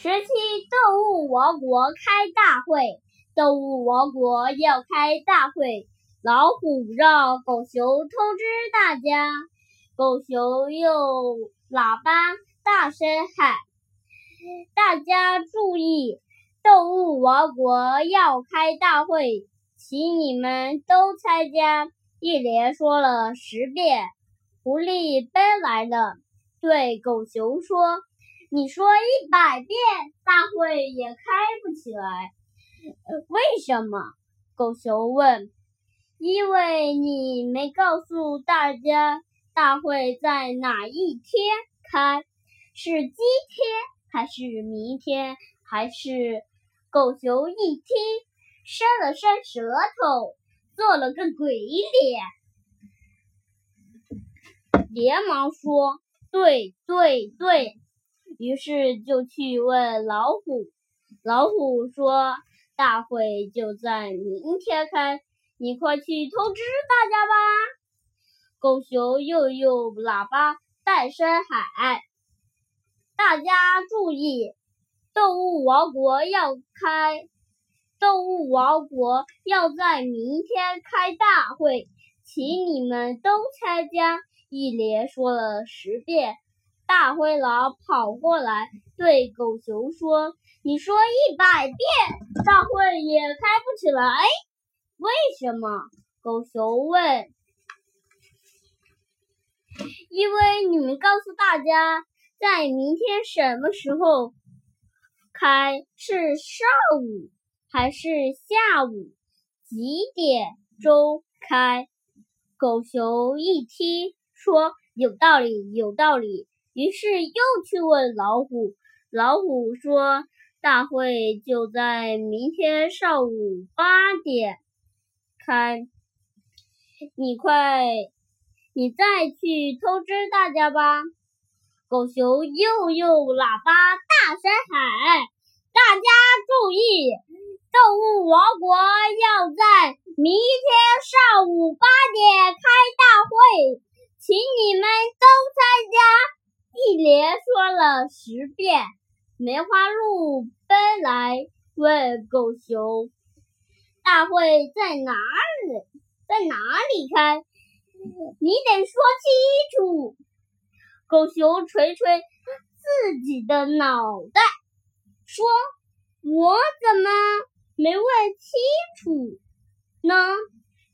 十七，动物王国开大会。动物王国要开大会，老虎让狗熊通知大家。狗熊用喇叭大声喊：“大家注意，动物王国要开大会，请你们都参加。”一连说了十遍。狐狸奔来了，对狗熊说。你说一百遍，大会也开不起来，为什么？狗熊问。因为你没告诉大家，大会在哪一天开？是今天，还是明天？还是……狗熊一听，伸了伸舌头，做了个鬼脸，连忙说：“对对对。”于是就去问老虎，老虎说：“大会就在明天开，你快去通知大家吧。”狗熊又用喇叭大声喊：“大家注意，动物王国要开，动物王国要在明天开大会，请你们都参加。”一连说了十遍。大灰狼跑过来，对狗熊说：“你说一百遍，大会也开不起来，为什么？”狗熊问。“因为你们告诉大家，在明天什么时候开？是上午还是下午？几点钟开？”狗熊一听，说：“有道理，有道理。”于是又去问老虎，老虎说：“大会就在明天上午八点开，你快，你再去通知大家吧。”狗熊又用喇叭大声喊：“大家注意，动物王国要在明天上午八点开大会，请你们都参加。”一连说了十遍，梅花鹿奔来问狗熊：“大会在哪里？在哪里开？你得说清楚。”狗熊捶捶自己的脑袋，说：“我怎么没问清楚呢？”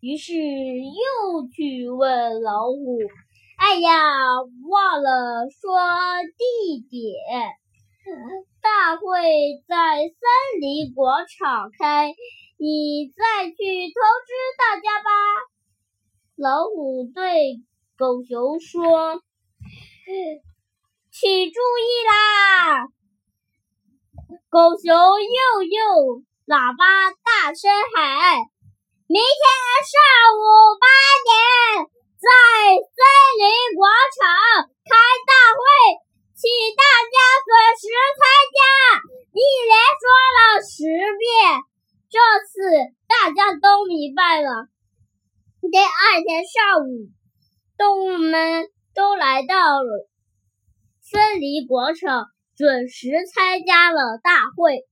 于是又去问老虎。哎呀，忘了说地点，大会在森林广场开，你再去通知大家吧。老虎对狗熊说：“请注意啦！”狗熊又用喇叭大声喊：“明天上午八点。”在森林广场开大会，请大家准时参加。一连说了十遍，这次大家都明白了。第二天上午，动物们都来到了森林广场，准时参加了大会。